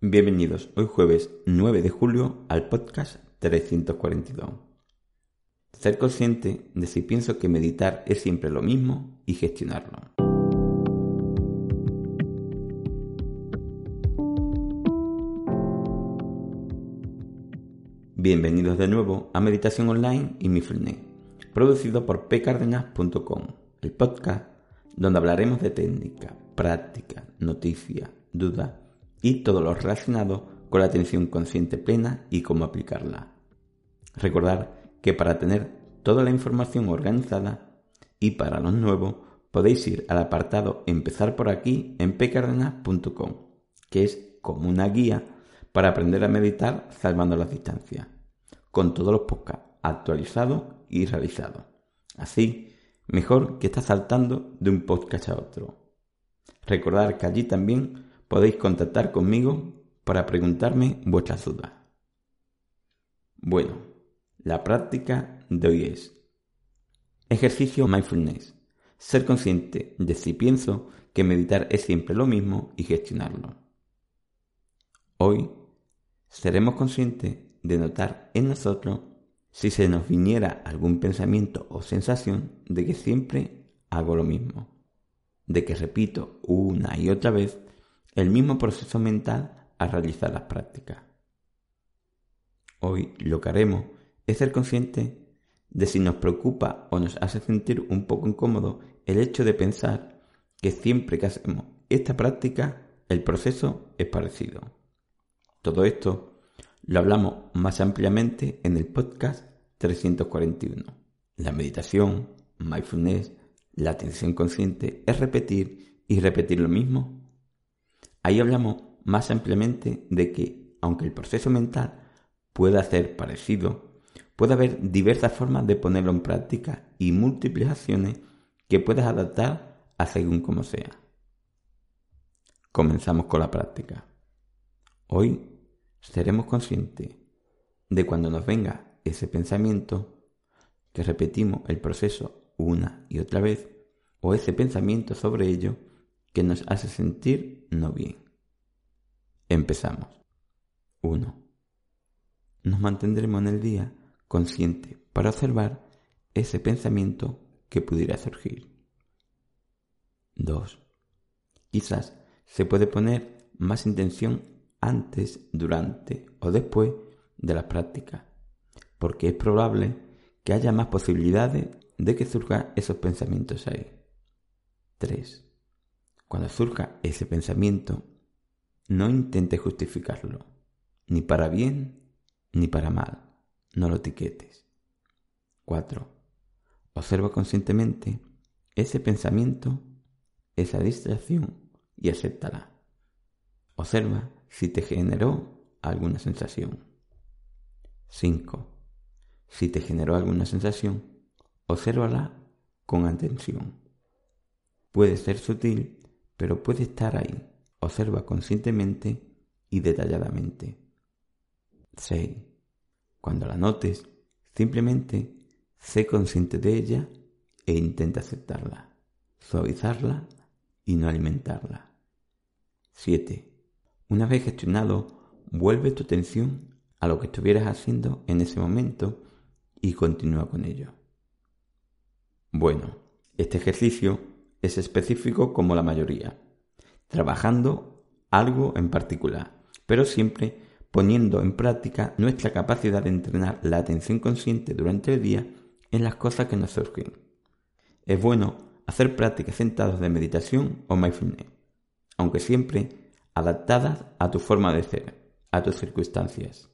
Bienvenidos hoy jueves 9 de julio al podcast 342. Ser consciente de si pienso que meditar es siempre lo mismo y gestionarlo. Bienvenidos de nuevo a Meditación Online y Mindfulness, producido por pcardenas.com, el podcast donde hablaremos de técnica, práctica, noticia, duda y todo lo relacionado con la atención consciente plena y cómo aplicarla. Recordar que para tener toda la información organizada y para los nuevos podéis ir al apartado Empezar por aquí en pcardenas.com, que es como una guía para aprender a meditar salvando las distancias, con todos los podcasts actualizados y realizados. Así, mejor que estar saltando de un podcast a otro. Recordar que allí también podéis contactar conmigo para preguntarme vuestras dudas. Bueno, la práctica de hoy es ejercicio mindfulness. Ser consciente de si pienso que meditar es siempre lo mismo y gestionarlo. Hoy seremos conscientes de notar en nosotros si se nos viniera algún pensamiento o sensación de que siempre hago lo mismo, de que repito una y otra vez el mismo proceso mental a realizar las prácticas. Hoy lo que haremos es ser conscientes de si nos preocupa o nos hace sentir un poco incómodo el hecho de pensar que siempre que hacemos esta práctica el proceso es parecido. Todo esto lo hablamos más ampliamente en el podcast 341. La meditación, mindfulness, la atención consciente es repetir y repetir lo mismo Ahí hablamos más ampliamente de que, aunque el proceso mental pueda ser parecido, puede haber diversas formas de ponerlo en práctica y múltiples acciones que puedas adaptar a según como sea. Comenzamos con la práctica. Hoy seremos conscientes de cuando nos venga ese pensamiento que repetimos el proceso una y otra vez o ese pensamiento sobre ello que nos hace sentir no bien. Empezamos. 1. Nos mantendremos en el día consciente para observar ese pensamiento que pudiera surgir. 2. Quizás se puede poner más intención antes, durante o después de la práctica, porque es probable que haya más posibilidades de que surjan esos pensamientos ahí. 3. Cuando surja ese pensamiento, no intentes justificarlo, ni para bien ni para mal. No lo etiquetes. 4. Observa conscientemente ese pensamiento, esa distracción y acéptala. Observa si te generó alguna sensación. 5. Si te generó alguna sensación, obsérvala con atención. Puede ser sutil pero puede estar ahí. Observa conscientemente y detalladamente. 6. Cuando la notes, simplemente sé consciente de ella e intenta aceptarla, suavizarla y no alimentarla. 7. Una vez gestionado, vuelve tu atención a lo que estuvieras haciendo en ese momento y continúa con ello. Bueno, este ejercicio es específico como la mayoría, trabajando algo en particular, pero siempre poniendo en práctica nuestra capacidad de entrenar la atención consciente durante el día en las cosas que nos surgen. Es bueno hacer prácticas sentados de meditación o mindfulness, aunque siempre adaptadas a tu forma de ser, a tus circunstancias.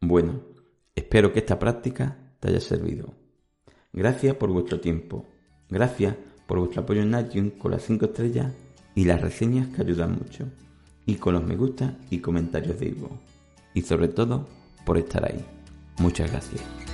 Bueno, espero que esta práctica te haya servido. Gracias por vuestro tiempo. Gracias por vuestro apoyo en iTunes con las 5 estrellas y las reseñas que ayudan mucho, y con los me gusta y comentarios de Ivo. y sobre todo por estar ahí. Muchas gracias.